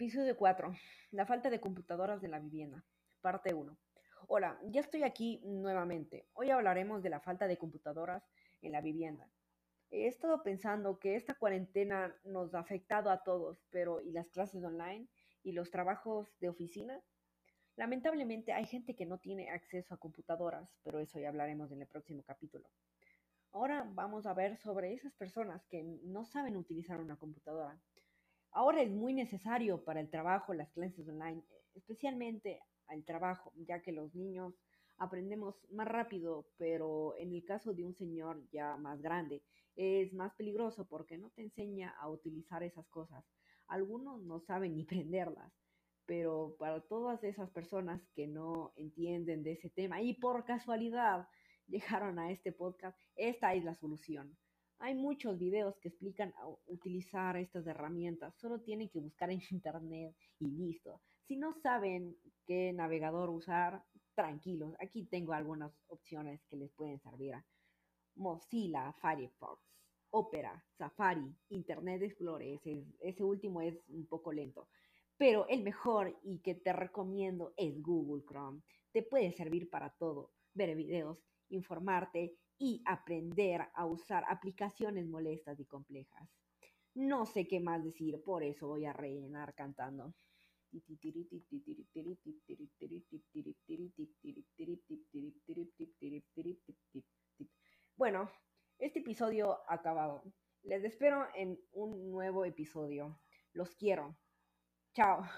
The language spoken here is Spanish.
Episodio 4. La falta de computadoras de la vivienda. Parte 1. Hola, ya estoy aquí nuevamente. Hoy hablaremos de la falta de computadoras en la vivienda. He estado pensando que esta cuarentena nos ha afectado a todos, pero ¿y las clases online? ¿Y los trabajos de oficina? Lamentablemente hay gente que no tiene acceso a computadoras, pero eso ya hablaremos en el próximo capítulo. Ahora vamos a ver sobre esas personas que no saben utilizar una computadora. Ahora es muy necesario para el trabajo las clases online, especialmente al trabajo, ya que los niños aprendemos más rápido, pero en el caso de un señor ya más grande es más peligroso porque no te enseña a utilizar esas cosas. Algunos no saben ni prenderlas, pero para todas esas personas que no entienden de ese tema y por casualidad llegaron a este podcast, esta es la solución. Hay muchos videos que explican a utilizar estas herramientas. Solo tienen que buscar en internet y listo. Si no saben qué navegador usar, tranquilos. Aquí tengo algunas opciones que les pueden servir. Mozilla, Firefox, Opera, Safari, Internet Explorer. Ese, ese último es un poco lento. Pero el mejor y que te recomiendo es Google Chrome. Te puede servir para todo. Ver videos, informarte y aprender a usar aplicaciones molestas y complejas. No sé qué más decir, por eso voy a rellenar cantando. Bueno, este episodio acabado. Les espero en un nuevo episodio. Los quiero. Ciao。